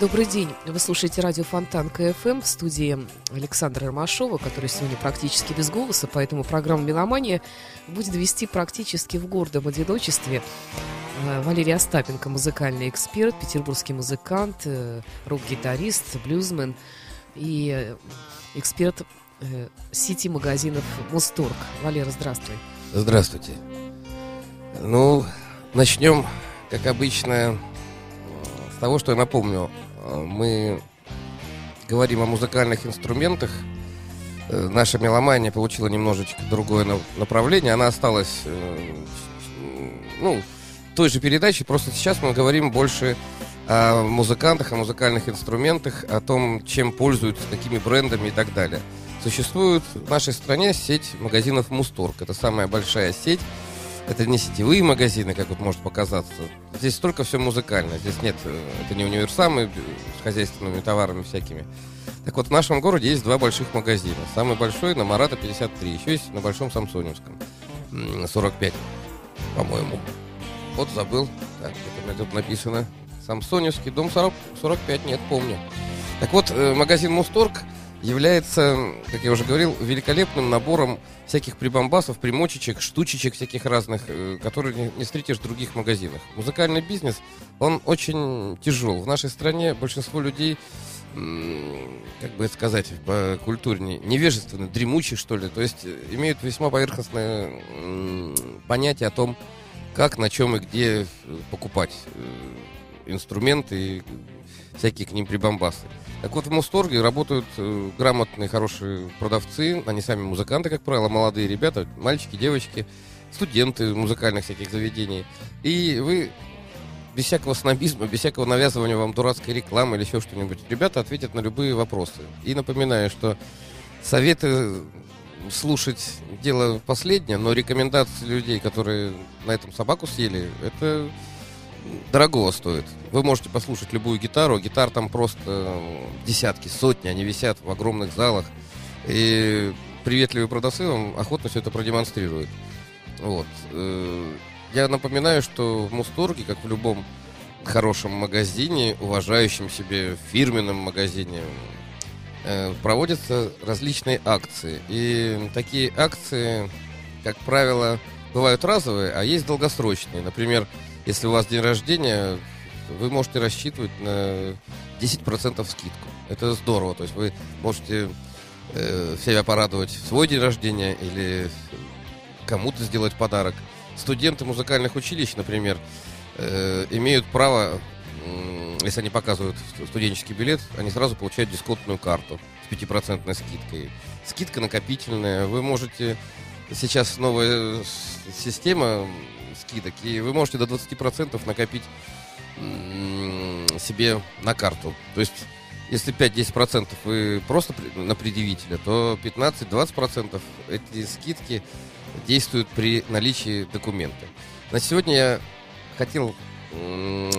Добрый день. Вы слушаете радио Фонтан КФМ в студии Александра Ромашова, который сегодня практически без голоса, поэтому программа «Меломания» будет вести практически в гордом одиночестве. Э, Валерий Остапенко, музыкальный эксперт, петербургский музыкант, э, рок-гитарист, блюзмен и э, эксперт сети магазинов «Мусторг». Валера, здравствуй. Здравствуйте. Ну, начнем, как обычно, с того, что я напомню. Э, Мы говорим о музыкальных инструментах. Э, Наша меломания получила немножечко другое на- направление. Она осталась, э, ну, той же передаче, просто сейчас мы говорим больше о музыкантах, о музыкальных инструментах, о том, чем пользуются, какими брендами и так далее. Существует в нашей стране сеть магазинов Мусторг. Это самая большая сеть. Это не сетевые магазины, как вот может показаться. Здесь только все музыкально. Здесь нет, э, это не универсамы э, с хозяйственными товарами всякими. Так вот, в нашем городе есть два больших магазина. Самый большой на Марата 53. Еще есть на Большом Самсоневском. м, 45, по-моему. Вот забыл. Так, это у меня тут написано. Самсоневский, дом 40, 45, нет, помню. Так вот, э, магазин Мусторг является, как я уже говорил, великолепным набором всяких прибамбасов, примочечек, штучечек всяких разных, э, которые не, встретишь в других магазинах. Музыкальный бизнес, он очень тяжел. В нашей стране большинство людей, как бы сказать, по культурнее, невежественны, дремучие, что ли. То есть э, имеют весьма поверхностное понятие о том, как, на чем и где э, покупать э, инструменты и всякие к ним прибамбасы. Так вот, в Мусторге работают э, грамотные, хорошие продавцы. Они сами музыканты, как правило, молодые ребята, мальчики, девочки, студенты музыкальных всяких заведений. И вы без всякого снобизма, без всякого навязывания вам дурацкой рекламы или еще что-нибудь, ребята ответят на любые вопросы. И напоминаю, что советы слушать дело последнее, но рекомендации людей, которые на этом собаку съели, это дорогого стоит. Вы можете послушать любую гитару, гитар там просто э, десятки, сотни, они висят в огромных залах. И приветливые продавцы вам охотно все это продемонстрируют. Вот. Э, Я напоминаю, что в Мусторге, как в любом хорошем магазине, уважающем себе фирменном магазине, э, проводятся различные акции. И такие акции, как правило, бывают разовые, а есть долгосрочные. Например, если у вас день рождения, вы можете рассчитывать на 10% скидку. Это здорово. То есть вы можете э, себя порадовать в свой день рождения или кому-то сделать подарок. Студенты музыкальных училищ, например, э, имеют право, м, если они показывают студенческий билет, они сразу получают дисконтную карту с 5% скидкой. Скидка накопительная. Вы можете... Сейчас новая система скидок, и вы можете до 20% накопить себе на карту. То есть, если 5-10% вы просто на предъявителя, то 15-20% эти скидки действуют при наличии документа. На сегодня я хотел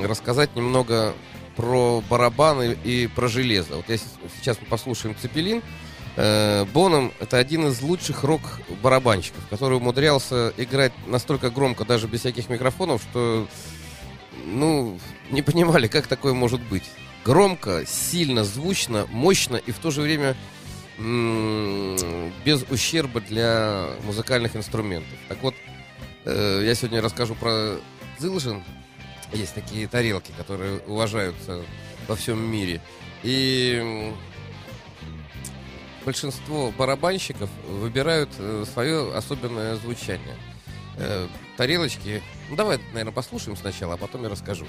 рассказать немного про барабаны и про железо. Вот если сейчас мы послушаем Цепелин, Боном это один из лучших рок-барабанщиков, который умудрялся играть настолько громко, даже без всяких микрофонов, что ну, не понимали, как такое может быть. Громко, сильно, звучно, мощно и в то же время м, без ущерба для музыкальных инструментов. Так вот, э, я сегодня расскажу про Зилжин. Есть такие тарелки, которые уважаются во всем мире. И большинство барабанщиков выбирают э, свое особенное звучание. Э, тарелочки. Ну, давай, наверное, послушаем сначала, а потом я расскажу.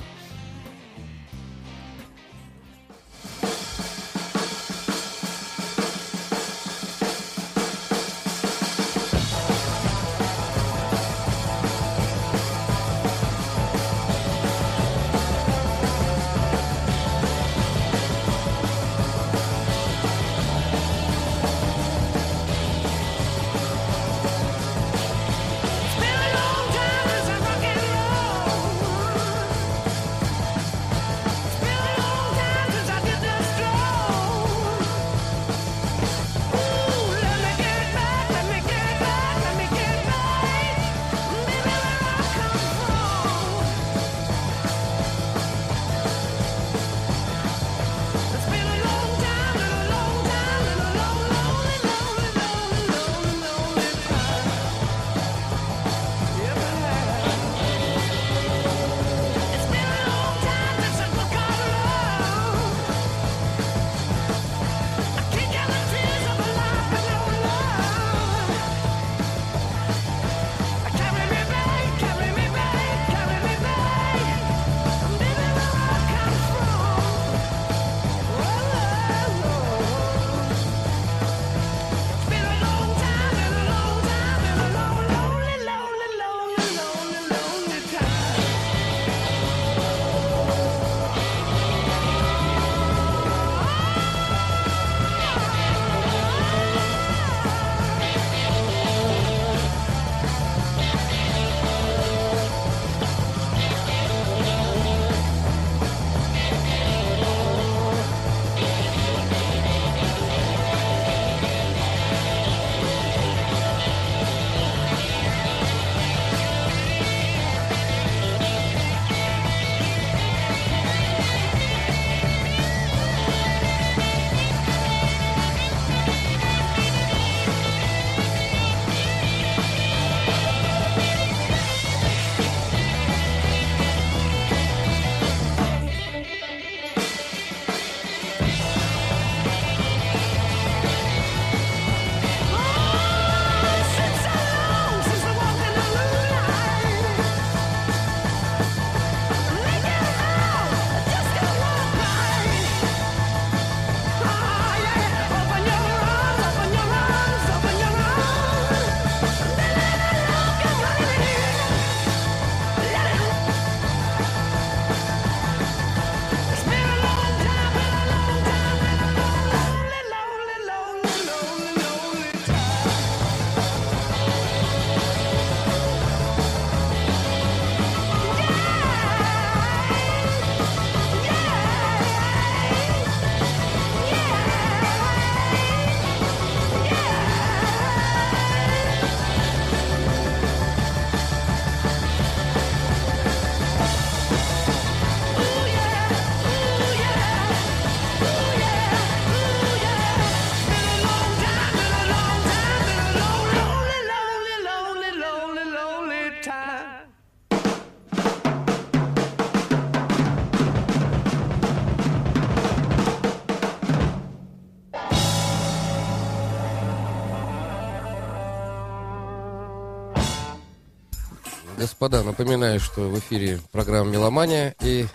Господа, напоминаю, что в эфире программа «Меломания», и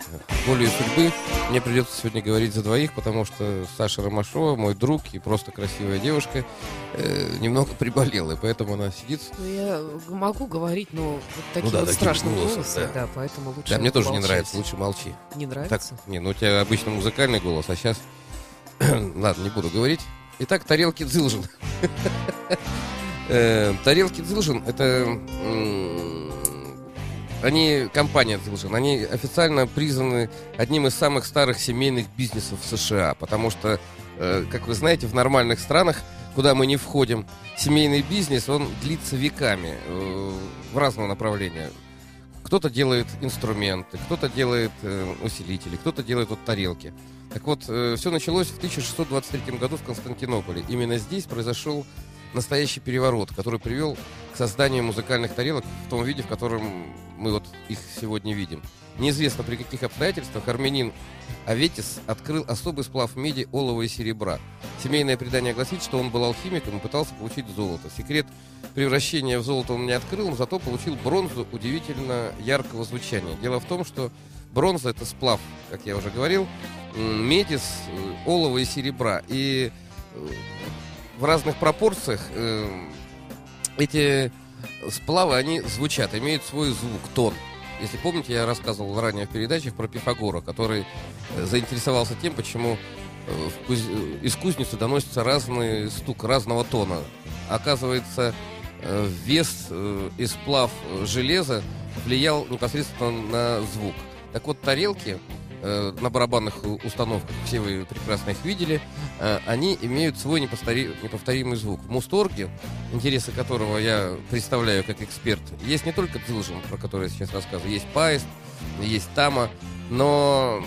волей судьбы мне придется сегодня говорить за двоих, потому что Саша Ромашова, мой друг и просто красивая девушка, э, немного приболела, и поэтому она сидит. Ну, я могу говорить, но вот таким да, вот таким страшным голосом, голосом, да. да. поэтому лучше Да, мне тоже не молчать. нравится, лучше молчи. Не Так, нравится? не, ну у тебя обычно музыкальный голос, а сейчас... Ладно, не буду говорить. Итак, тарелки Дзилжин. Э, Тарелки Дзилжин это... Они, компания Дзилжин, они официально признаны одним из самых старых семейных бизнесов в США, потому что, э, как вы знаете, в нормальных странах, куда мы не входим, семейный бизнес, он длится веками э, в разного направления. Кто-то делает инструменты, кто-то делает э, усилители, кто-то делает вот тарелки. Так вот, все началось в 1623 году в Константинополе. Именно здесь произошел настоящий переворот, который привел к созданию музыкальных тарелок в том виде, в котором мы вот их сегодня видим. Неизвестно при каких обстоятельствах армянин Аветис открыл особый сплав меди, олова и серебра. Семейное предание гласит, что он был алхимиком и пытался получить золото. Секрет превращения в золото он не открыл, но зато получил бронзу удивительно яркого звучания. Дело в том, что бронза это сплав, как я уже говорил, меди, э, олова и серебра. И э, в разных пропорциях э, эти сплавы, они звучат, имеют свой звук, тон. Если помните, я рассказывал ранее в передачах про Пифагора, который э, заинтересовался тем, почему э, куз- из кузницы доносится разный стук разного тона. Оказывается, э, вес и сплав железа влиял непосредственно на звук. Так вот, тарелки э, на барабанных установках, все вы прекрасно их видели, э, они имеют свой неповторимый звук. В Мусторге, интересы которого я представляю как эксперт, есть не только Дзилжин, про который я сейчас рассказываю, есть Паист, есть Тама, но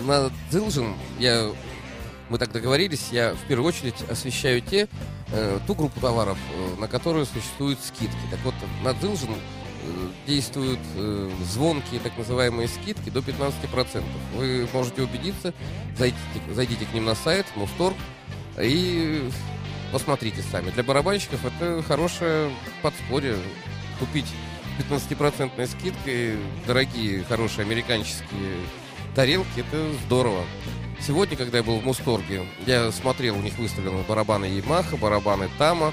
на Дзилжин я мы так договорились, я в первую очередь освещаю те, э, ту группу товаров, на которую существуют скидки. Так вот, на Дзилжин э, действуют э, звонкие так называемые скидки до 15%. Вы можете убедиться, зайдите, зайдите к ним на сайт, Мусторг, и посмотрите сами. Для барабанщиков это хорошее подспорье. Купить 15% скидкой дорогие, хорошие американские тарелки, это здорово. Сегодня, когда я был в Мусторге, я смотрел, у них выставлены барабаны Yamaha, барабаны Тама,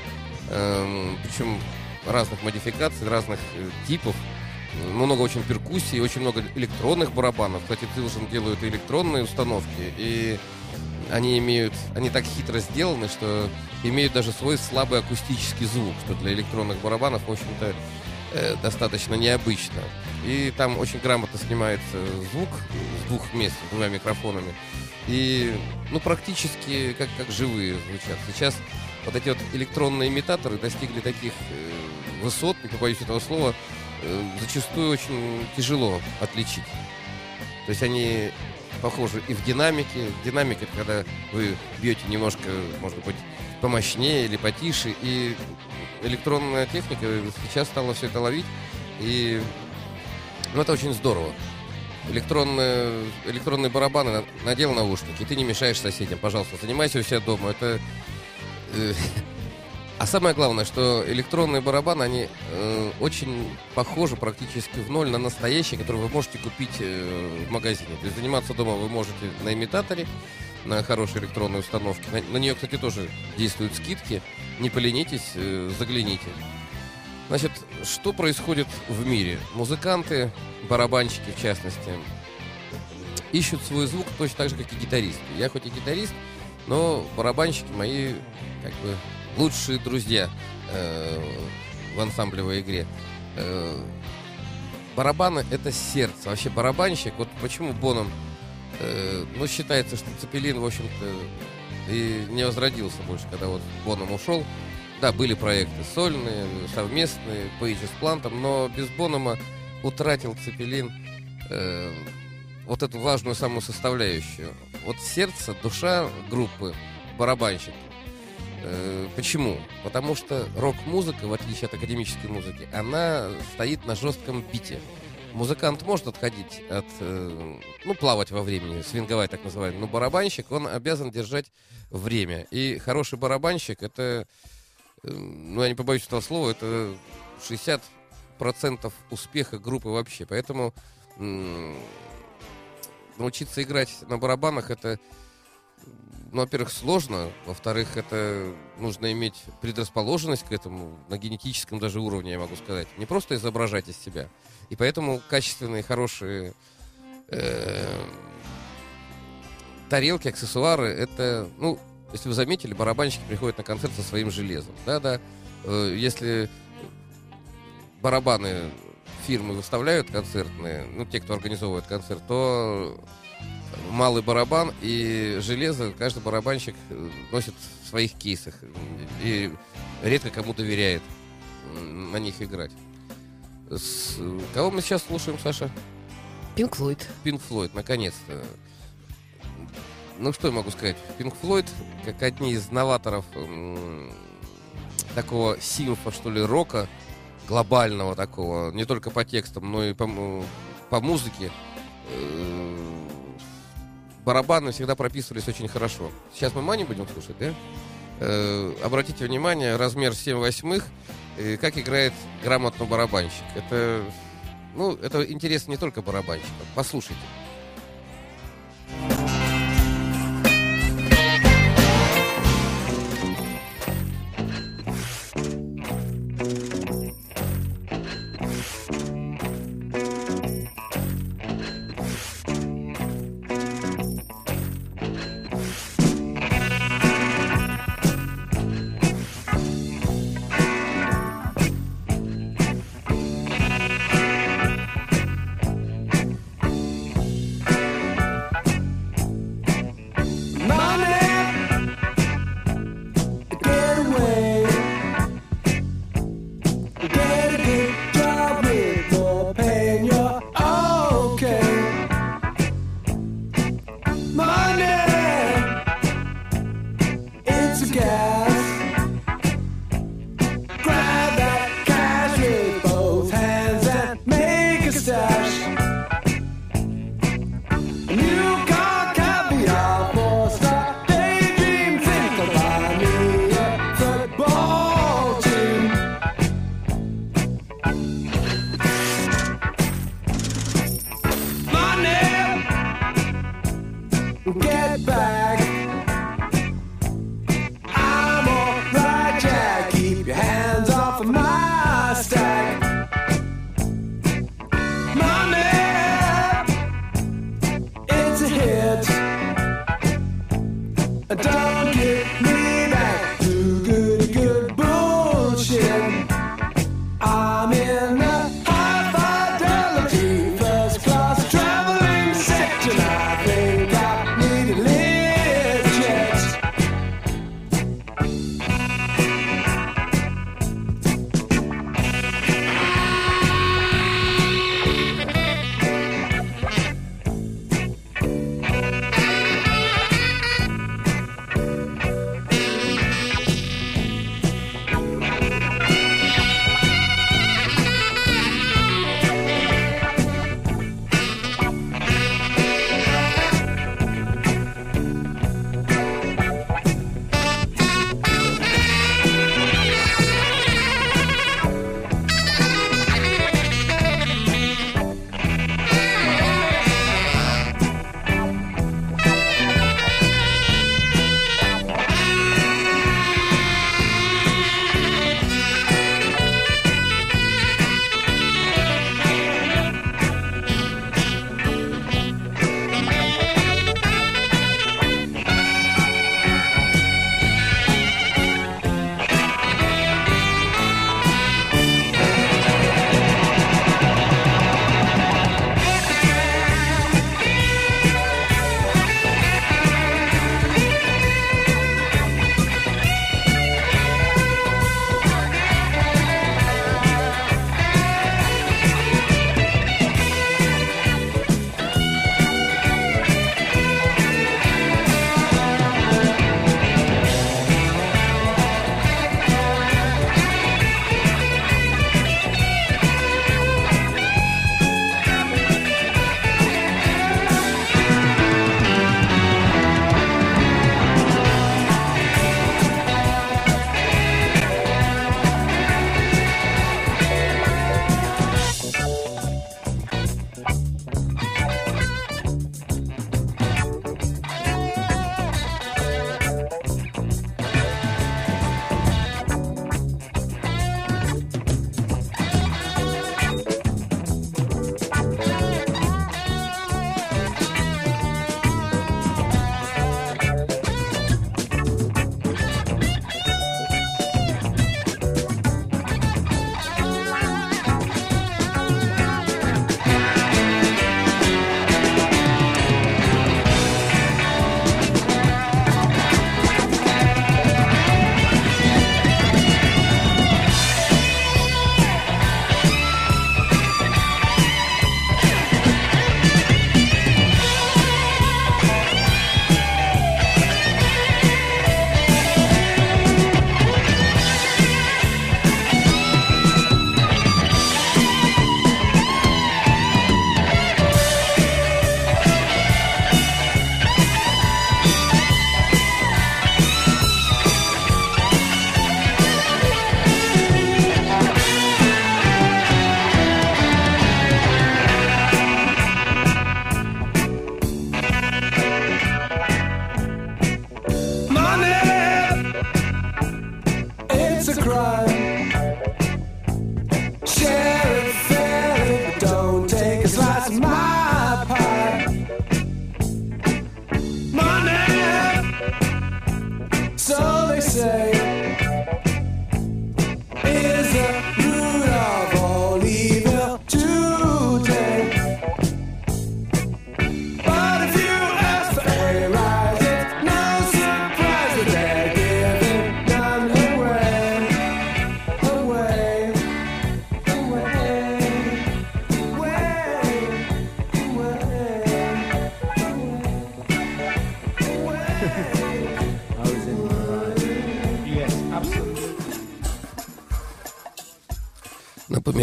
эм, причем разных модификаций, разных э, типов. Много очень перкуссии, очень много электронных барабанов. Кстати, Дзилжин делают электронные установки, и они имеют, они так хитро сделаны, что имеют даже свой слабый акустический звук, что для электронных барабанов, в общем-то, э, достаточно необычно. И там очень грамотно снимается звук с двух мест, с двумя микрофонами. И, ну, практически как, как живые звучат. Сейчас вот эти вот электронные имитаторы достигли таких э, высот, не побоюсь этого слова, э, зачастую очень тяжело отличить. То есть они похожи и в динамике. Динамика, это когда вы бьете немножко, может быть, помощнее или потише. И электронная техника сейчас стала все это ловить. И ну, это очень здорово. Электронные, электронные барабаны на- надел наушники, и ты не мешаешь соседям. Пожалуйста, занимайся у себя дома. Это... э, А самое главное, что электронные барабаны, они э, очень похожи практически в ноль на настоящие, которые вы можете купить э, в магазине. То есть заниматься дома вы можете на имитаторе, на хорошей электронной установке. На, на нее, кстати, тоже действуют скидки. Не поленитесь, э, загляните. Значит, что происходит в мире? Музыканты, барабанщики в частности, ищут свой звук точно так же, как и гитаристы. Я хоть и гитарист, но барабанщики мои как бы лучшие друзья э, в ансамблевой игре. Э, барабаны — это сердце. Вообще барабанщик, вот почему Боном, э, ну, считается, что Цепелин, в общем-то, и не возродился больше, когда вот Боном ушел. Да, были проекты сольные, совместные, Пейджи с Плантом, но без Бонома утратил Цепелин э, вот эту важную самую составляющую. Вот сердце, душа группы, барабанщик. Э, почему? Потому что рок-музыка, в отличие от академической музыки, она стоит на жестком бите. Музыкант может отходить от, э, ну, плавать во времени, свинговать так называемый, но барабанщик, он обязан держать время. И хороший барабанщик, это, э, ну, я не побоюсь этого слова, это 60% успеха группы вообще. Поэтому научиться играть на барабанах это, ну, во-первых, сложно, во-вторых, это нужно иметь предрасположенность к этому на генетическом даже уровне, я могу сказать. Не просто изображать из себя. И поэтому качественные, хорошие э, тарелки, аксессуары, это, ну, если вы заметили, барабанщики приходят на концерт со своим железом. Да-да. Э, если барабаны фирмы выставляют концертные, ну, те, кто организовывает концерт, то малый барабан и железо каждый барабанщик э, носит в своих кейсах и редко кому доверяет на них играть. С... Кого мы сейчас слушаем, Саша? Пинк Флойд. Пинк Флойд, наконец-то. Ну, что я могу сказать? Пинк Флойд, как одни из новаторов такого симфа, что ли, рока, глобального такого, не только по текстам, но и по, по музыке, э- барабаны всегда прописывались очень хорошо. Сейчас мы Мани будем слушать, да? Э- обратите внимание, размер 7 восьмых, э- как играет грамотно барабанщик. Это, ну, это интересно не только барабанщикам. Послушайте.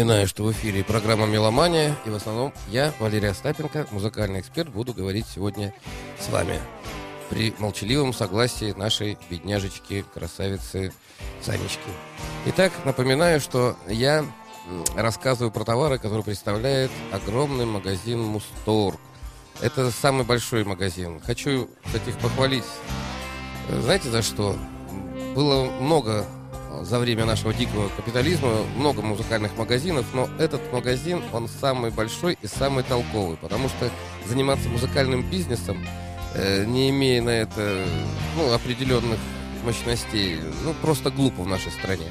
Напоминаю, что в эфире программа «Меломания», и в основном я, Валерий Остапенко, музыкальный эксперт, буду говорить сегодня с вами при молчаливом согласии нашей бедняжечки, красавицы Санечки. Итак, напоминаю, что я рассказываю про товары, которые представляет огромный магазин «Мусторг». Это самый большой магазин. Хочу, кстати, их похвалить. Знаете, за что? Было много за время нашего дикого капитализма много музыкальных магазинов, но этот магазин, он самый большой и самый толковый, потому что заниматься музыкальным бизнесом, э, не имея на это ну, определенных мощностей, ну, просто глупо в нашей стране.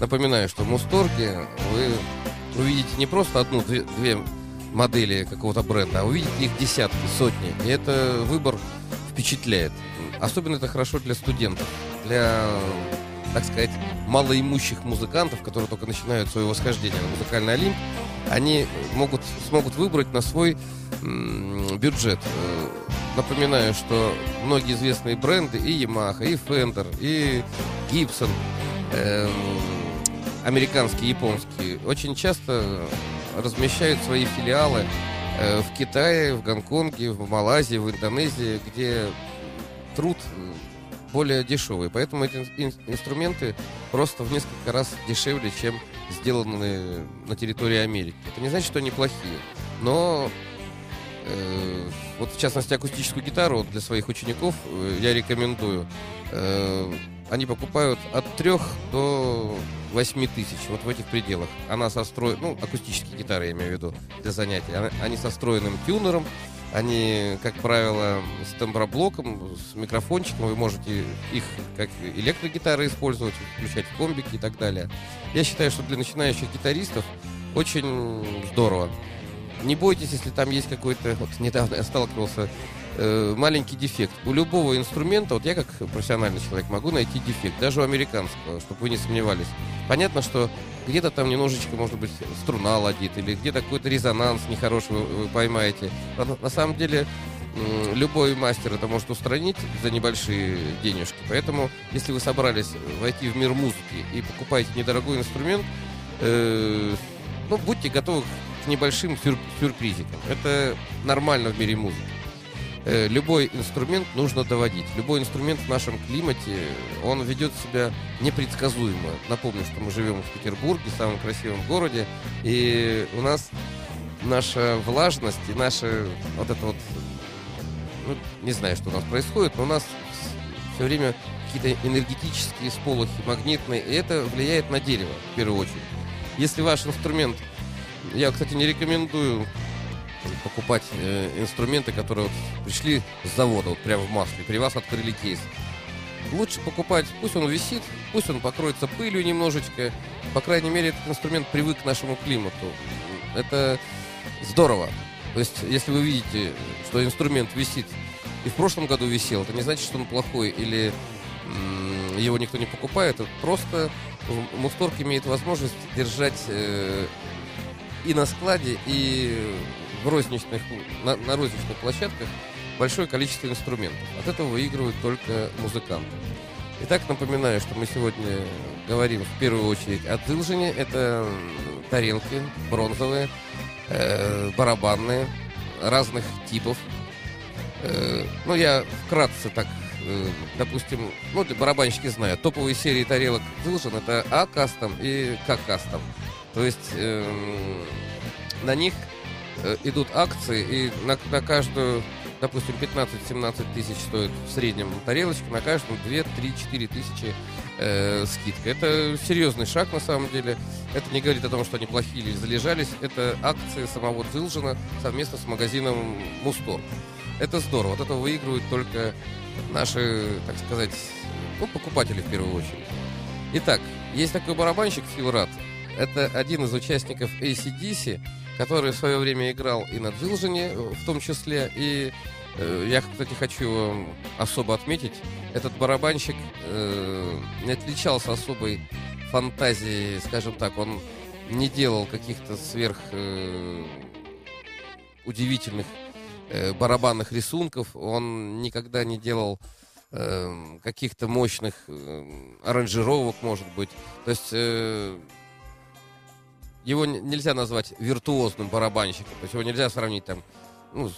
Напоминаю, что в Мусторге вы увидите не просто одну, две, две модели какого-то бренда, а увидите их десятки, сотни. И это выбор впечатляет. Особенно это хорошо для студентов, для так сказать, малоимущих музыкантов, которые только начинают свое восхождение на музыкальный Олимп, они могут, смогут выбрать на свой бюджет. Э, напоминаю, что многие известные бренды, и Yamaha, и Fender, и Gibson, э, американские, японские, очень часто размещают свои филиалы э, в Китае, в Гонконге, в Малайзии, в Индонезии, где труд более дешевые. Поэтому эти инструменты просто в несколько раз дешевле, чем сделанные на территории Америки. Это не значит, что они плохие. Но э, вот в частности акустическую гитару для своих учеников э, я рекомендую. Э, они покупают от 3 до 8 тысяч, вот в этих пределах. Она со строем, ну, акустические гитары я имею в виду, для занятий. Они со встроенным тюнером, они, как правило, с темброблоком, с микрофончиком. Вы можете их как электрогитары использовать, включать в комбики и так далее. Я считаю, что для начинающих гитаристов очень здорово. Не бойтесь, если там есть какой-то... Вот недавно я сталкивался э, маленький дефект. У любого инструмента, вот я как профессиональный человек могу найти дефект, даже у американского, чтобы вы не сомневались. Понятно, что где-то там немножечко, может быть, струна ладит, или где-то какой-то резонанс нехороший вы, поймаете. На, на самом деле, любой мастер это может устранить за небольшие денежки. Поэтому, если вы собрались войти в мир музыки и покупаете недорогой инструмент, э, ну, будьте готовы к небольшим сюр сюрпризикам. Это нормально в мире музыки. Э, любой инструмент нужно доводить. Любой инструмент в нашем климате, он ведет себя непредсказуемо. Напомню, что мы живем в Петербурге, самом красивом городе, и у нас наша влажность и наша вот это вот, ну, не знаю, что у нас происходит, но у нас все время какие-то энергетические сполохи, магнитные, и это влияет на дерево, в первую очередь. Если ваш инструмент, я, кстати, не рекомендую покупать э, инструменты, которые вот пришли с завода, вот прямо в масле. При вас открыли кейс. Лучше покупать, пусть он висит, пусть он покроется пылью немножечко. По крайней мере, этот инструмент привык к нашему климату. Это здорово. То есть, если вы видите, что инструмент висит и в прошлом году висел, это не значит, что он плохой или его никто не покупает. Это просто Мусторг имеет возможность держать э, и на складе, и в розничных, на, на розничных площадках большое количество инструментов. От этого выигрывают только музыканты. Итак, напоминаю, что мы сегодня говорим в первую очередь о Дылжине. Это тарелки бронзовые, э, барабанные, разных типов. Э, ну, я вкратце так, э, допустим, ну, для барабанщики знают, топовые серии тарелок Дылжин это А-кастом и К-кастом. То есть э, на них идут акции, и на, на каждую, допустим, 15-17 тысяч стоит в среднем тарелочка, на каждую 2, 3, 4 тысячи э, скидка. Это серьезный шаг на самом деле. Это не говорит о том, что они плохие или залежались. Это акции самого Дзилжина совместно с магазином Мустор. Это здорово. Вот это выигрывают только наши, так сказать, ну, покупатели в первую очередь. Итак, есть такой барабанщик Фил Рад. Это один из участников ACDC, который в свое время играл и на Джилжине в том числе. И э, я, кстати, хочу особо отметить, этот барабанщик э, не отличался особой фантазией, скажем так, он не делал каких-то сверх э, удивительных э, барабанных рисунков, он никогда не делал э, каких-то мощных э, аранжировок, может быть. То есть э, его нельзя назвать виртуозным барабанщиком. То есть его нельзя сравнить там, ну,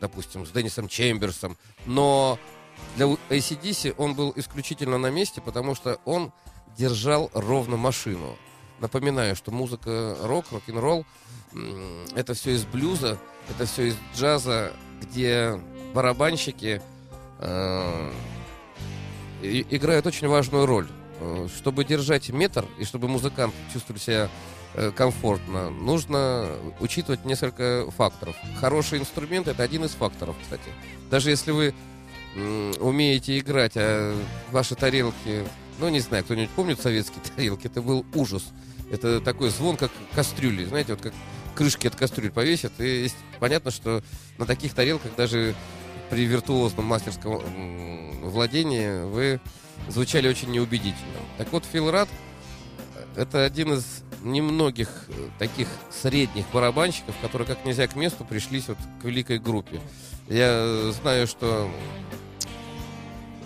допустим, с Деннисом Чемберсом. Но для ACDC он был исключительно на месте, потому что он держал ровно машину. Напоминаю, что музыка рок, рок-н-ролл это все из блюза, это все из джаза, где барабанщики э, играют очень важную роль. Э, чтобы держать метр и чтобы музыкант чувствовал себя комфортно, нужно учитывать несколько факторов. Хороший инструмент это один из факторов, кстати. Даже если вы умеете играть, а ваши тарелки, ну не знаю, кто-нибудь помнит советские тарелки, это был ужас. Это такой звон, как кастрюли, знаете, вот как крышки от кастрюль повесят. И понятно, что на таких тарелках даже при виртуозном мастерском владении вы звучали очень неубедительно. Так вот, Фил Рад это один из немногих э, таких средних барабанщиков, которые как нельзя к месту пришлись вот к великой группе. Я знаю, что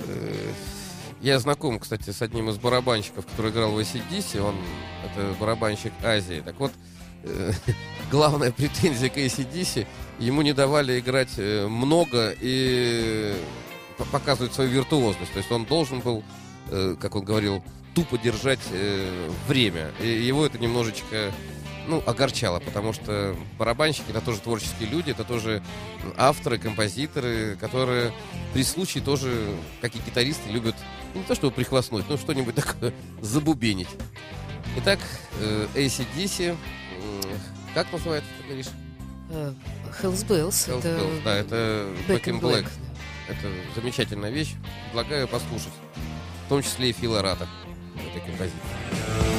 э, я знаком, кстати, с одним из барабанщиков, который играл в ACDC. Он это барабанщик Азии. Так вот, э, главная претензия к ACDC, ему не давали играть много и показывать свою виртуозность. То есть он должен был, как он говорил, тупо держать э, время. И его это немножечко ну, огорчало, потому что барабанщики это тоже творческие люди, это тоже авторы, композиторы, которые при случае тоже, как и гитаристы, любят ну, не то чтобы прихвастнуть, но что-нибудь такое забубенить. Итак, э, ACDC, как называется, ты говоришь? Uh, Hells Bells. Это... Bells, да, это Back in Black. Black. Это замечательная вещь. Предлагаю послушать. В том числе и Фила Рата в этой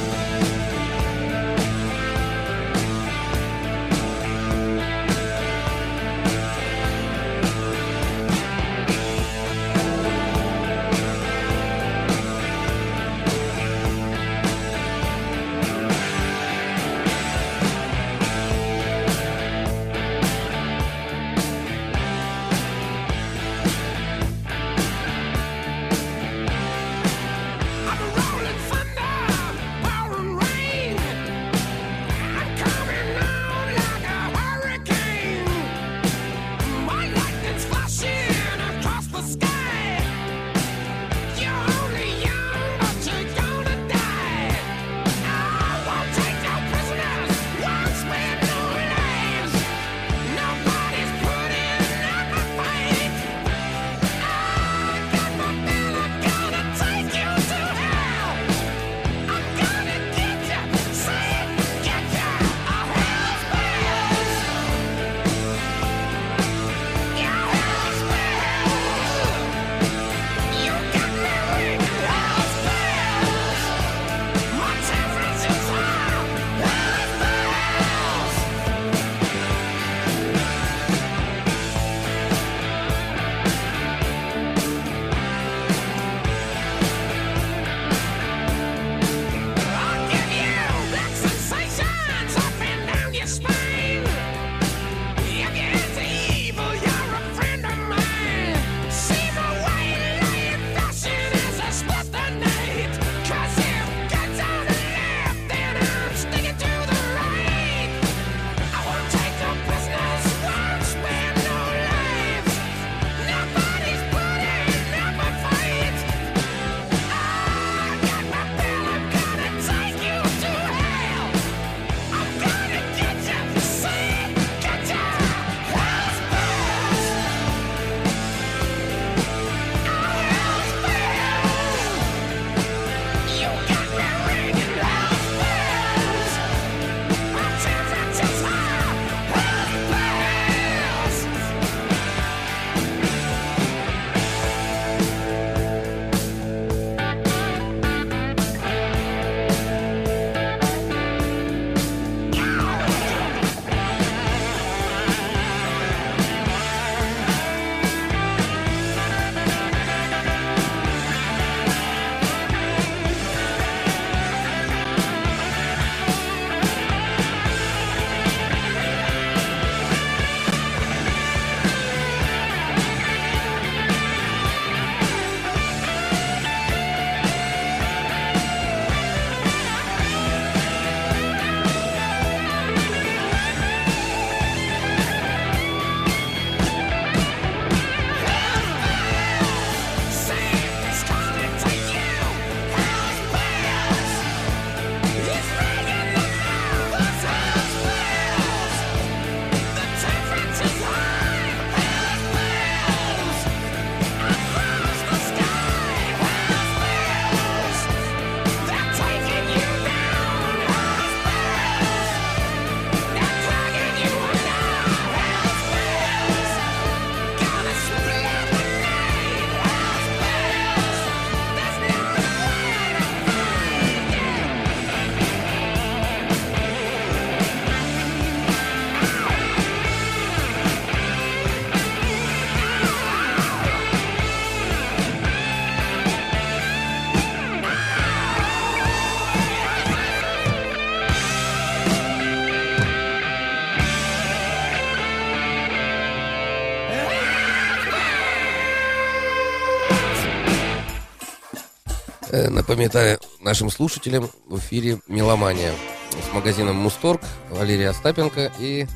Напоминаю нашим слушателям в эфире «Меломания» с магазином «Мусторг» Валерия Остапенко и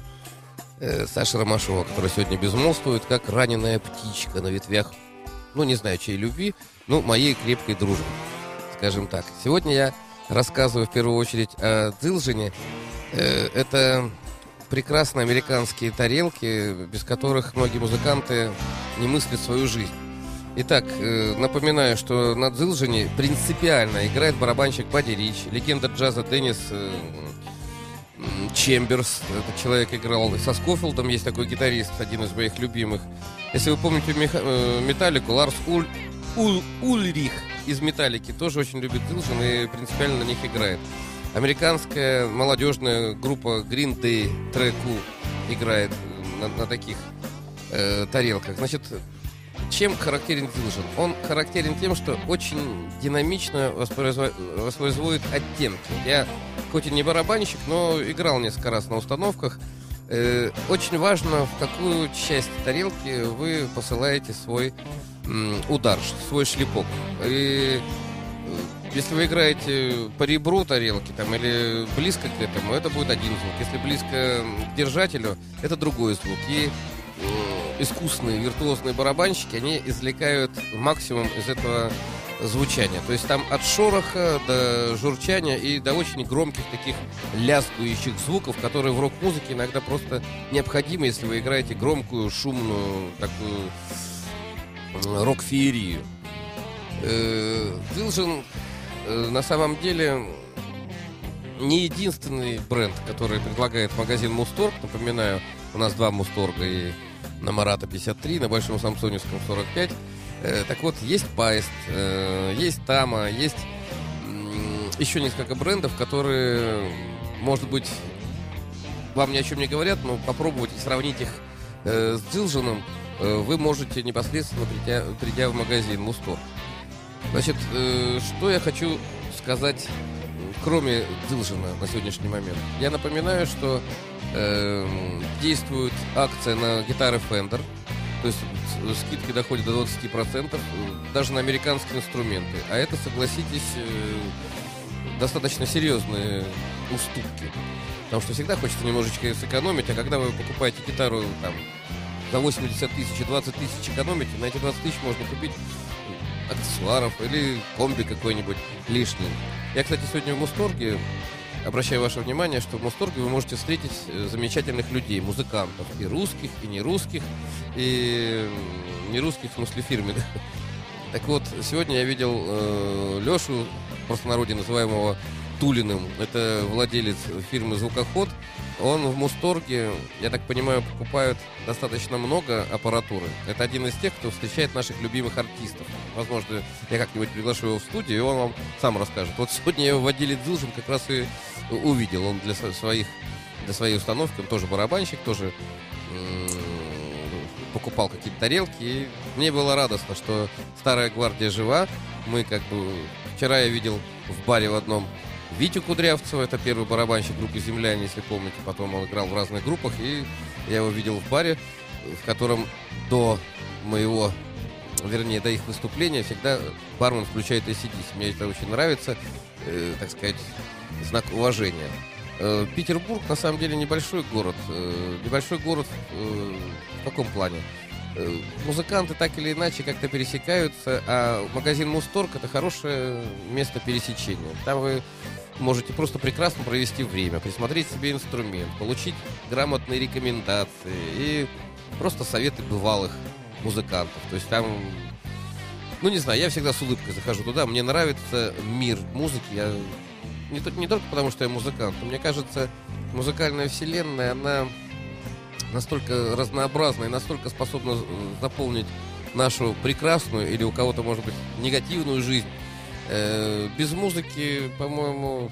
э, Саша Ромашова, которая сегодня безмолвствует, как раненая птичка на ветвях, ну, не знаю, чьей любви, ну, моей крепкой дружбы, скажем так. Сегодня я рассказываю в первую очередь о Дзилжине. Э, это прекрасные американские тарелки, без которых многие музыканты не мыслят свою жизнь. Итак, э, напоминаю, что на Дзилжине принципиально играет барабанщик Бадди Рич, легенда джаза Деннис э, Чемберс. Этот человек играл со Скофилдом, есть такой гитарист, один из моих любимых. Если вы помните э, Металлику, Ларс Уль, Ул- Ульрих из Металлики тоже очень любит Дзилжин и принципиально на них играет. Американская молодежная группа Green Day треку играет на, на таких э, тарелках. Значит, чем характерен Дзилжин? Он характерен тем, что очень динамично воспроизво- воспроизводит оттенки. Я хоть и не барабанщик, но играл несколько раз на установках. Э, очень важно, в какую часть тарелки вы посылаете свой м, удар, свой шлепок. И э, если вы играете по ребру тарелки там, или близко к этому, это будет один звук. Если близко к держателю, это другой звук. И искусные виртуозные барабанщики, они извлекают максимум из этого звучания. То есть там от шороха до журчания и до очень громких таких лязгующих звуков, которые в рок-музыке иногда просто необходимы, если вы играете громкую, шумную такую рок-феерию. Э, Дилжин э, на самом деле не единственный бренд, который предлагает магазин Мусторг. Напоминаю, у нас два Мусторга и на Марата 53, на Большом Самсоневском 45. Э, так вот, есть Пайст, э, есть Тама, есть еще несколько брендов, которые, может быть, вам ни о чем не говорят, но попробовать сравнить их э, с Дилжином э, вы можете непосредственно придя, придя в магазин Мусторг. Значит, что я хочу сказать, кроме Дилжина на сегодняшний момент. Я напоминаю, что э, действует акция на гитары Fender, то есть скидки доходят до 20%, э, даже на американские инструменты. А это, согласитесь, э, достаточно серьезные уступки. Потому что всегда хочется немножечко сэкономить, а когда вы покупаете гитару там за 80 тысяч и 20 тысяч экономите, на эти 20 тысяч можно купить аксессуаров или комби какой-нибудь лишний. Я, кстати, сегодня в Мусторге обращаю ваше внимание, что в Мусторге вы можете встретить э, замечательных людей, музыкантов, и русских, и не русских, и м, не русских в смысле фирменных. Так вот, сегодня я видел э, Лешу, простонародье называемого Тулиным. Это владелец фирмы «Звукоход». Он в Мусторге, я так понимаю, покупает достаточно много аппаратуры. Это один из тех, кто встречает наших любимых артистов. Возможно, я как-нибудь приглашу его в студию, и он вам сам расскажет. Вот сегодня я его в отделе как раз и увидел. Он для своих для своей установки, он тоже барабанщик, тоже покупал какие-то тарелки. И мне было радостно, что старая гвардия жива. Мы как бы... Вчера я видел в баре в одном Витю Кудрявцева, это первый барабанщик группы «Земляне», если помните. Потом он играл в разных группах, и я его видел в баре, в котором до моего, вернее, до их выступления всегда бармен включает ACDC. Мне это очень нравится, э, так сказать, знак уважения. Э, Петербург, на самом деле, небольшой город. Э, Небольшой город э, в каком плане? Э, Музыканты так или иначе как-то пересекаются, а магазин Мусторг это хорошее место пересечения. Там вы можете просто прекрасно провести время, присмотреть себе инструмент, получить грамотные рекомендации и просто советы бывалых музыкантов. То есть там, ну не знаю, я всегда с улыбкой захожу туда, мне нравится мир музыки, я не, не только потому, что я музыкант, но мне кажется, музыкальная вселенная, она настолько разнообразна и настолько способна заполнить нашу прекрасную или у кого-то, может быть, негативную жизнь. Э, без музыки, по-моему,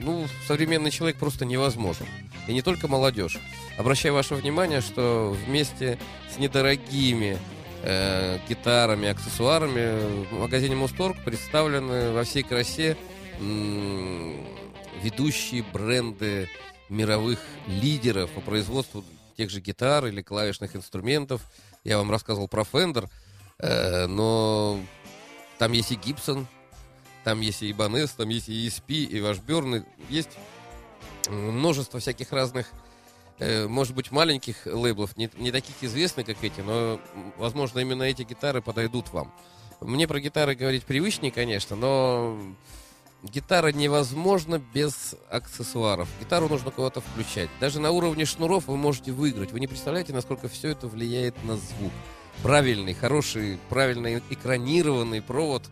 ну, современный человек просто невозможен. И не только молодежь. Обращаю ваше внимание, что вместе с недорогими э, гитарами, аксессуарами в магазине Мусторг представлены во всей красе м, ведущие бренды мировых лидеров по производству тех же гитар или клавишных инструментов. Я вам рассказывал про Fender, э, но там есть и Gibson, Там есть и Ибанес, там есть и ESP, и ваш Берн. Есть множество всяких разных, э, может быть, маленьких лейблов, не, не таких известных, как эти, но, возможно, именно эти гитары подойдут вам. Мне про гитары говорить привычнее, конечно, но гитара невозможна без аксессуаров. Гитару нужно куда-то включать. Даже на уровне шнуров вы можете выиграть. Вы не представляете, насколько все это влияет на звук. Правильный, хороший, правильно экранированный провод,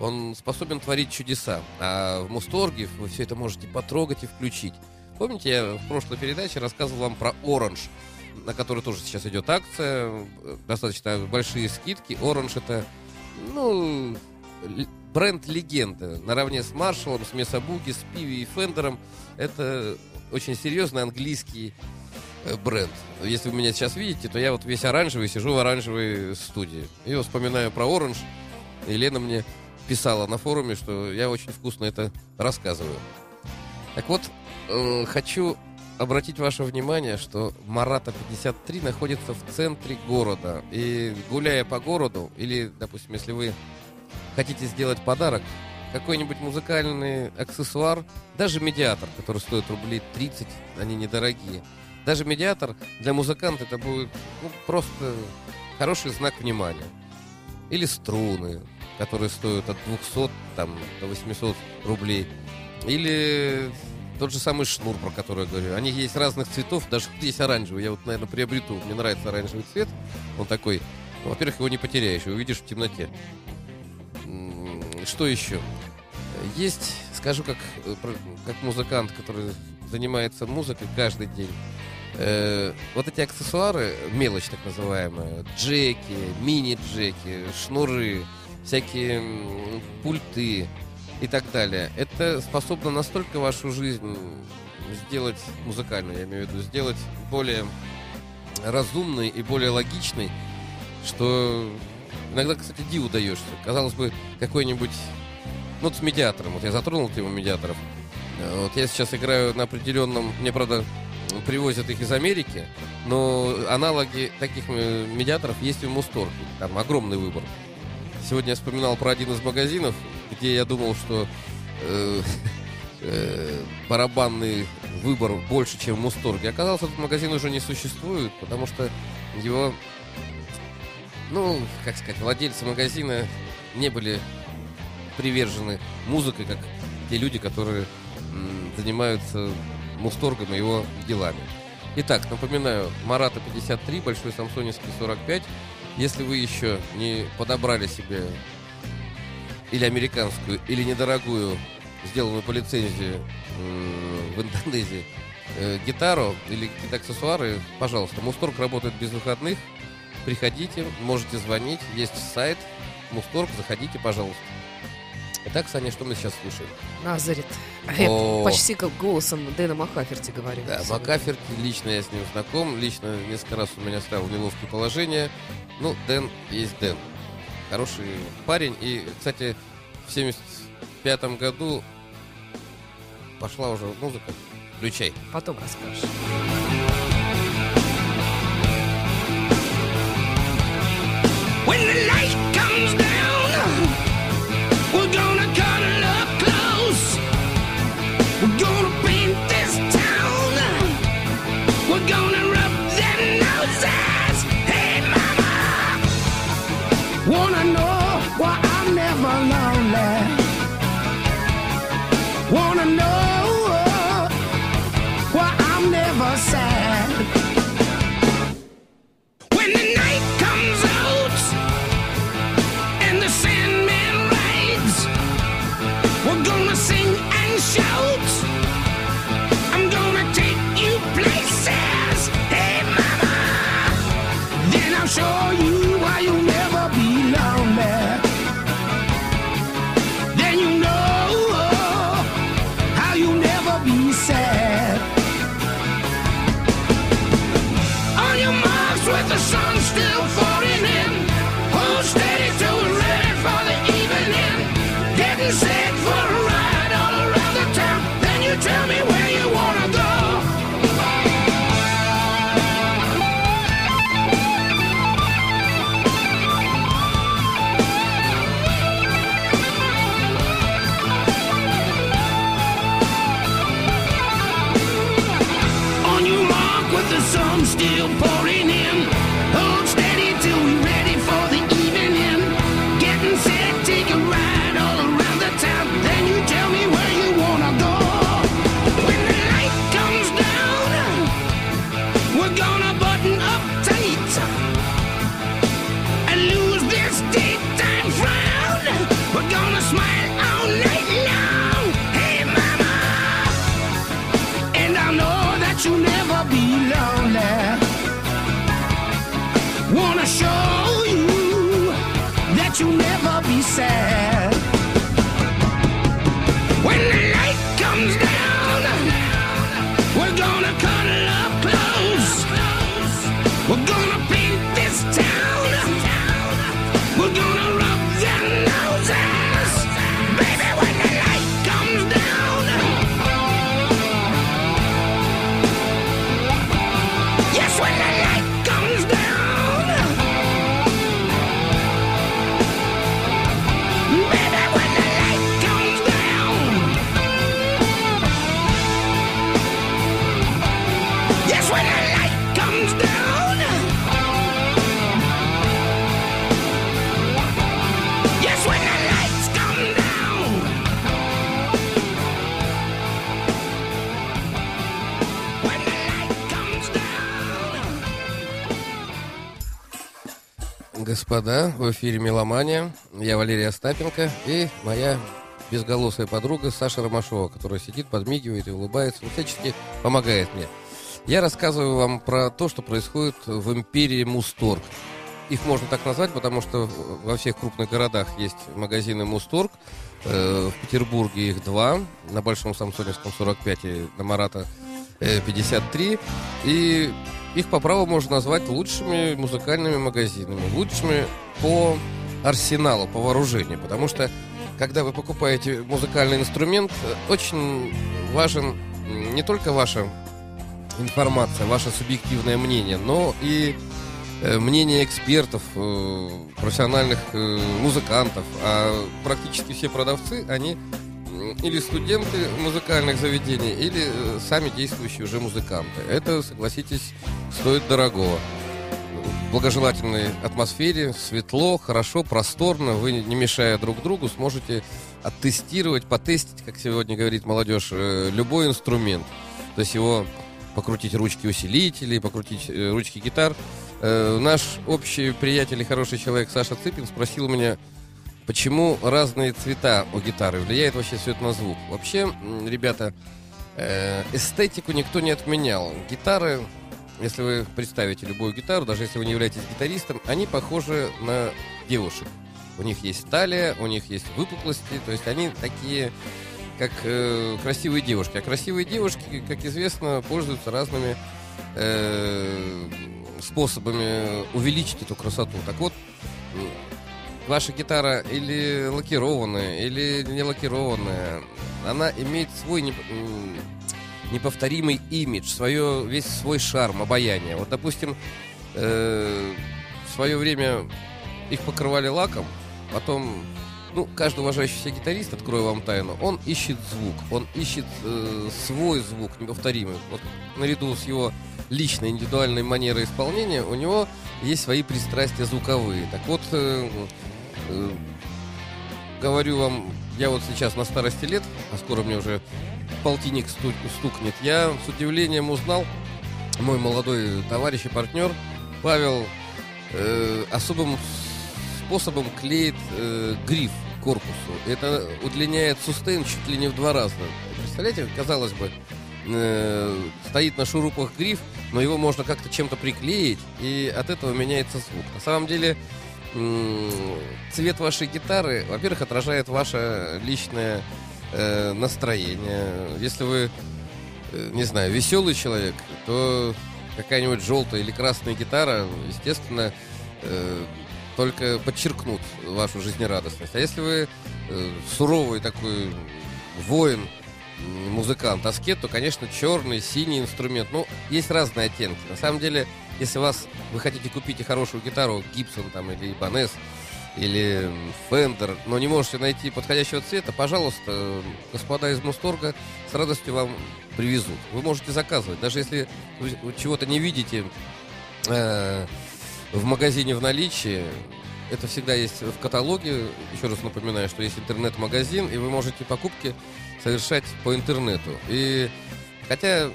он способен творить чудеса. А в Мусторге вы все это можете потрогать и включить. Помните, я в прошлой передаче рассказывал вам про Orange, на который тоже сейчас идет акция, достаточно большие скидки. Orange это, ну, бренд легенда. Наравне с Маршалом, с Месабуки, с Пиви и Фендером. Это очень серьезный английский э, бренд. Если вы меня сейчас видите, то я вот весь оранжевый, сижу в оранжевой студии. И вспоминаю про Оранж. Елена мне писала на форуме, что я очень вкусно это рассказываю. Так вот, э, хочу обратить ваше внимание, что Марата 53 находится в центре города. И гуляя по городу, или, допустим, если вы хотите сделать подарок, какой-нибудь музыкальный аксессуар, даже медиатор, который стоит рублей 30, они недорогие. Даже медиатор для музыканта это будет ну, просто хороший знак внимания. Или струны, которые стоят от 200 там, до 800 рублей. Или тот же самый шнур, про который я говорю. Они есть разных цветов, даже есть оранжевый. Я вот, наверное, приобрету. Мне нравится оранжевый цвет. Он такой. Ну, во-первых, его не потеряешь, увидишь в темноте. Что еще? Есть, скажу как, э, как музыкант, который занимается музыкой каждый день. Э, вот эти аксессуары, мелочь так называемая, джеки, мини-джеки, шнуры, всякие пульты и так далее. Это способно настолько вашу жизнь сделать музыкальную, я имею в виду, сделать более разумной и более логичной, что иногда, кстати, диву даешься. Казалось бы, какой-нибудь... Ну, вот с медиатором. Вот я затронул тему медиаторов. Э, вот я сейчас играю на определенном... Мне, правда, привозят их из Америки, но аналоги таких э, медиаторов есть и в Мусторге. Там огромный выбор. Сегодня я вспоминал про один из магазинов, где я думал, что э, э, барабанный выбор больше, чем в Мусторге. Оказалось, этот магазин уже не существует, потому что его, ну, как сказать, владельцы магазина не были привержены музыкой, как те люди, которые занимаются Мусторгом и его делами. Итак, напоминаю, Марата 53, Большой Самсоневский 45, если вы еще не подобрали себе или американскую, или недорогую, сделанную по лицензии в Индонезии, э, гитару или какие-то аксессуары, пожалуйста, Мусторг работает без выходных. Приходите, можете звонить, есть сайт Мусторг, заходите, пожалуйста. Итак, Саня, что мы сейчас слушаем? Назарет. О... Почти как голосом Дэна Макаферти говорим. Да, Макаферти, лично я с ним знаком, лично несколько раз он меня ставил в неловкое положение. Ну, Дэн есть Дэн. Хороший парень. И, кстати, в 75 году пошла уже музыка. Включай. Потом расскажешь. When the light Господа, в эфире «Меломания». Я Валерий Остапенко и моя безголосая подруга Саша Ромашова, которая сидит, подмигивает и улыбается, всячески помогает мне. Я рассказываю вам про то, что происходит в империи Мусторг. Их можно так назвать, потому что во всех крупных городах есть магазины Мусторг. Э, В Петербурге их два, на Большом Самсоневском 45 и на Марата э, 53. И их по праву можно назвать лучшими музыкальными магазинами, лучшими по арсеналу, по вооружению. Потому что, когда вы покупаете музыкальный инструмент, очень важен не только ваша информация, ваше субъективное мнение, но и э, мнение экспертов, э, профессиональных э, музыкантов. А практически все продавцы, они или студенты музыкальных заведений, или э, сами действующие уже музыканты. Это, согласитесь, стоит дорогого. В благожелательной атмосфере, светло, хорошо, просторно, вы, не мешая друг другу, сможете оттестировать, потестить, как сегодня говорит молодежь, э, любой инструмент. То есть его покрутить ручки усилителей, покрутить э, ручки гитар. Наш общий приятель и хороший человек Саша Цыпин спросил меня, почему разные цвета у гитары, влияет вообще все это на звук. Вообще, ребята, э, эстетику никто не отменял. Гитары, если вы представите любую гитару, даже если вы не являетесь гитаристом, они похожи на девушек. У них есть талия, у них есть выпуклости, то есть они такие как э, красивые девушки. А красивые девушки, как известно, пользуются разными э, способами увеличить эту красоту. Так вот, ваша гитара или лакированная, или не лакированная, она имеет свой неповторимый имидж, свое, весь свой шарм, обаяние. Вот, допустим, э, в свое время их покрывали лаком, потом ну, каждый уважающий себя гитарист, открою вам тайну, он ищет звук, он ищет э, свой звук, неповторимый. Вот наряду с его личной индивидуальной манерой исполнения, у него есть свои пристрастия звуковые. Так вот, э, говорю вам, я вот сейчас на старости лет, а скоро мне уже полтинник сту- стукнет, я с удивлением узнал, мой молодой товарищ и партнер Павел э, особым способом клеит э, гриф корпусу. Это удлиняет сустейн чуть ли не в два раза. Представляете, казалось бы, э, стоит на шурупах гриф, но его можно как-то чем-то приклеить, и от этого меняется звук. На самом деле, цвет вашей гитары, во-первых, отражает ваше личное э, настроение. Если вы, э, не знаю, веселый человек, то какая-нибудь желтая или красная гитара, естественно, э, только подчеркнут вашу жизнерадостность. А если вы суровый такой воин, музыкант, аскет, то, конечно, черный, синий инструмент. Ну, есть разные оттенки. На самом деле, если вас, вы хотите купить и хорошую гитару, Гибсон там или Ibanez, или Fender, но не можете найти подходящего цвета, пожалуйста, господа из Мусторга с радостью вам привезут. Вы можете заказывать, даже если вы чего-то не видите э, в магазине в наличии, это всегда есть в каталоге. Еще раз напоминаю, что есть интернет-магазин, и вы можете покупки совершать по интернету. И хотя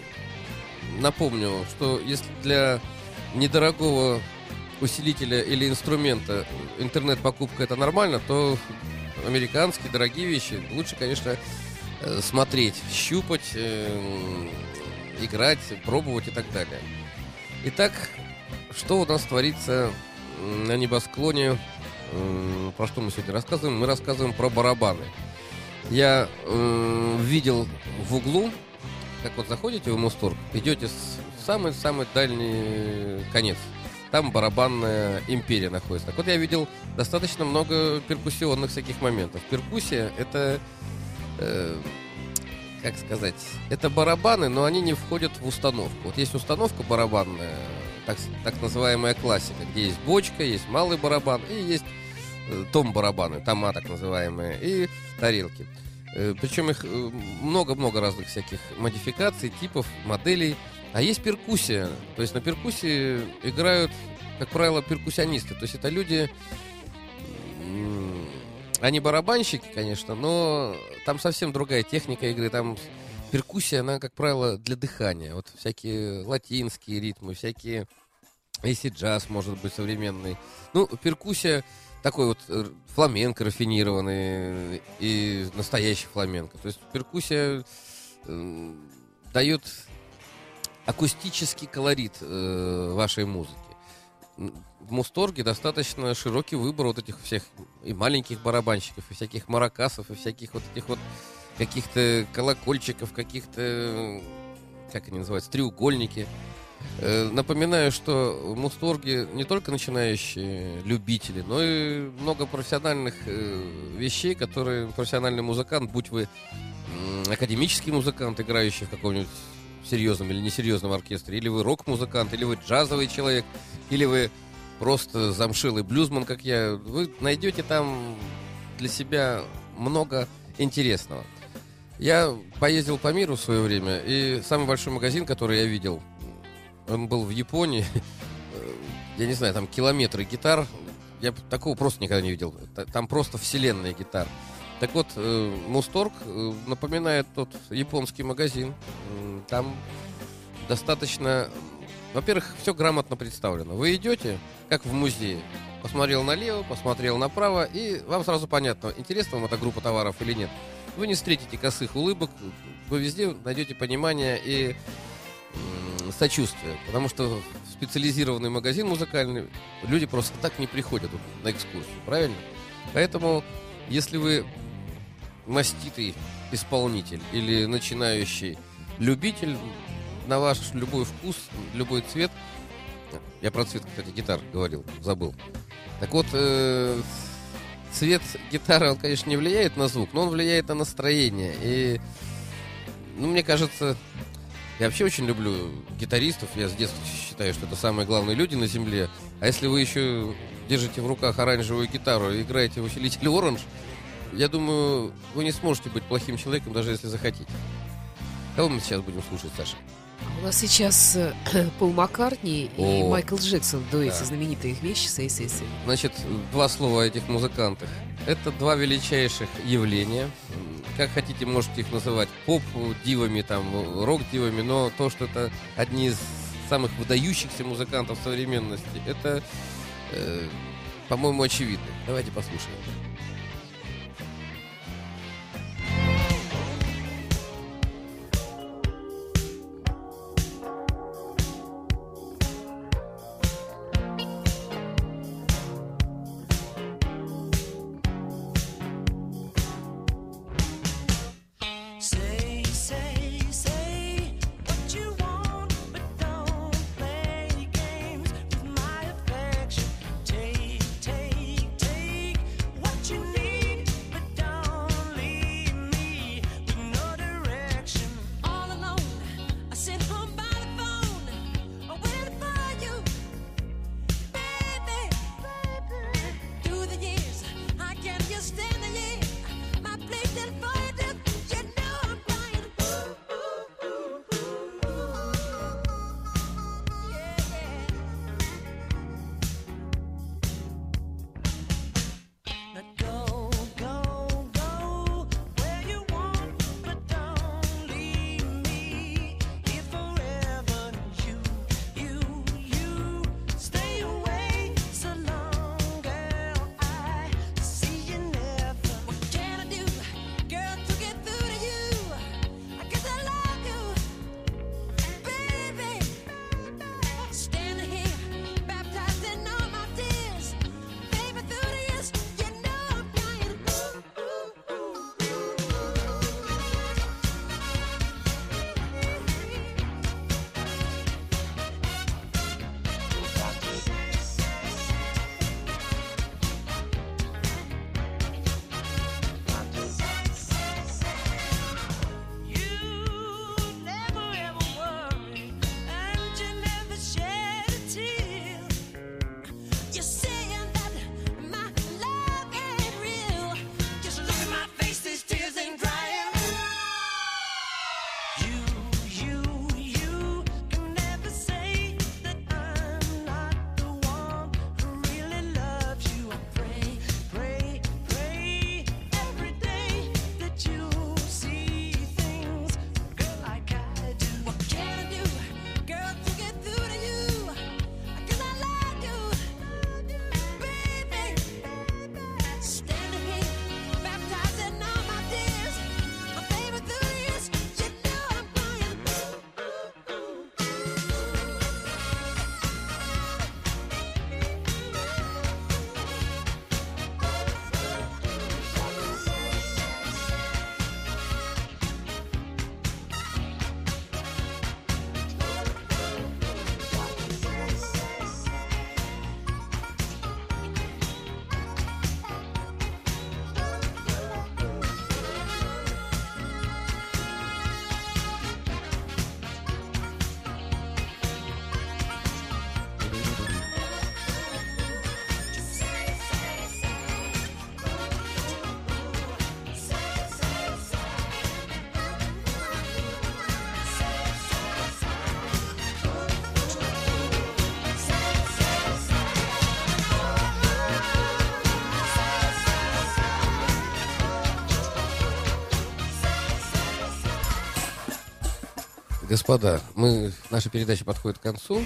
напомню, что если для недорогого усилителя или инструмента интернет-покупка это нормально, то американские дорогие вещи лучше, конечно, э, смотреть, щупать, э, играть, пробовать и так далее. Итак, что у нас творится на небосклоне? Про что мы сегодня рассказываем? Мы рассказываем про барабаны. Я видел в углу, как вот заходите в Мусторг, идете в самый-самый дальний конец. Там барабанная империя находится. Так вот я видел достаточно много перкуссионных всяких моментов. Перкуссия это, э, как сказать, это барабаны, но они не входят в установку. Вот есть установка барабанная, так, так называемая классика, где есть бочка, есть малый барабан и есть э, том-барабаны, тома так называемые, и тарелки. Э, Причем их э, много-много разных всяких модификаций, типов, моделей. А есть перкуссия. То есть на перкуссии играют, как правило, перкуссионисты. То есть это люди... Они барабанщики, конечно, но там совсем другая техника игры. Там перкуссия, она, как правило, для дыхания. Вот всякие латинские ритмы, всякие... Если джаз, может быть, современный. Ну, перкуссия такой вот э, фламенко рафинированный и настоящий фламенко. То есть перкуссия э, дает акустический колорит э, вашей музыки. В Мусторге достаточно широкий выбор вот этих всех и маленьких барабанщиков, и всяких маракасов, и всяких вот этих вот каких-то колокольчиков, каких-то, как они называются, треугольники. Э, Напоминаю, что в Мусторге не только начинающие любители, но и много профессиональных э, вещей, которые профессиональный музыкант, будь вы академический музыкант, играющий в каком-нибудь серьезном или несерьезном оркестре, или вы рок-музыкант, или вы джазовый человек, или вы просто замшилый блюзман, как я, вы найдете там для себя много интересного. Я поездил по миру в свое время, и самый большой магазин, который я видел, он был в Японии. Я не знаю, там километры гитар. Я такого просто никогда не видел. Та- Там просто вселенная гитар. Так вот, э, Мусторг э, напоминает тот японский магазин. Там достаточно... Во-первых, все грамотно представлено. Вы идете, как в музее. Посмотрел налево, посмотрел направо, и вам сразу понятно, интересна вам эта группа товаров или нет. Вы не встретите косых улыбок, вы везде найдете понимание и сочувствие. Потому что в специализированный магазин музыкальный люди просто так не приходят на экскурсию, правильно? Поэтому, если вы маститый исполнитель или начинающий любитель, на ваш любой вкус, любой цвет, я про цвет, кстати, гитар говорил, забыл. Так вот, э, цвет гитары, он, конечно, не влияет на звук, но он влияет на настроение. И, ну, мне кажется, я вообще очень люблю гитаристов. Я с детства считаю, что это самые главные люди на земле. А если вы еще держите в руках оранжевую гитару и играете в усилитель Orange, я думаю, вы не сможете быть плохим человеком, даже если захотите. Кого мы сейчас будем слушать, Саша? У нас сейчас э, Пол Маккартни и О. Майкл Джексон в дуэте, Да. знаменитая их вещь «Say, say, say». Значит, два слова о этих музыкантах. Это два величайших явления. Как хотите, можете их называть поп-дивами, там, рок-дивами, но то, что это одни из самых выдающихся музыкантов современности, это, э, по-моему, очевидно. Давайте послушаем. Господа, мы, наша передача подходит к концу.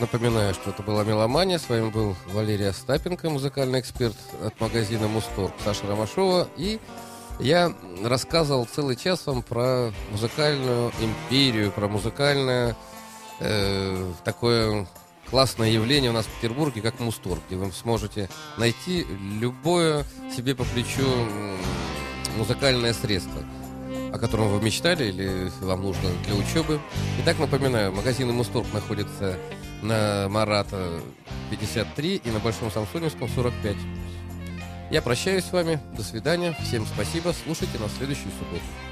Напоминаю, что это была «Меломания». С вами был Валерий Остапенко, музыкальный эксперт от магазина «Мусторг» Саша Ромашова. И я рассказывал целый час вам про музыкальную империю, про музыкальное э, такое классное явление у нас в Петербурге, как Мусторг, где вы сможете найти любое себе по плечу музыкальное средство о котором вы мечтали или вам нужно для учебы. Итак, напоминаю, магазин Мусторг находится на Марата 53 и на Большом Самсоневском 45. Я прощаюсь с вами. До свидания. Всем спасибо. Слушайте нас в следующую субботу.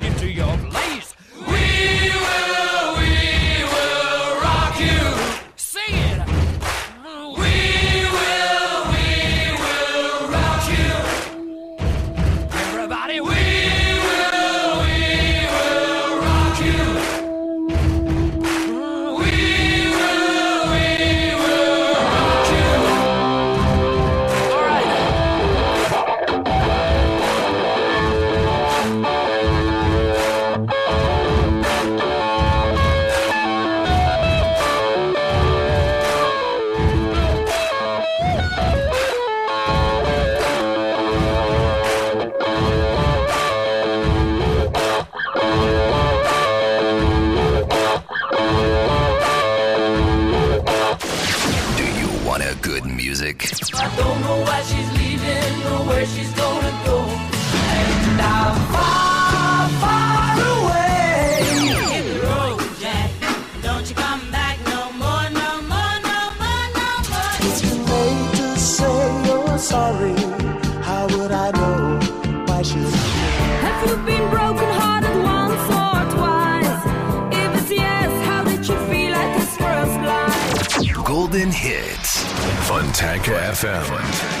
FM.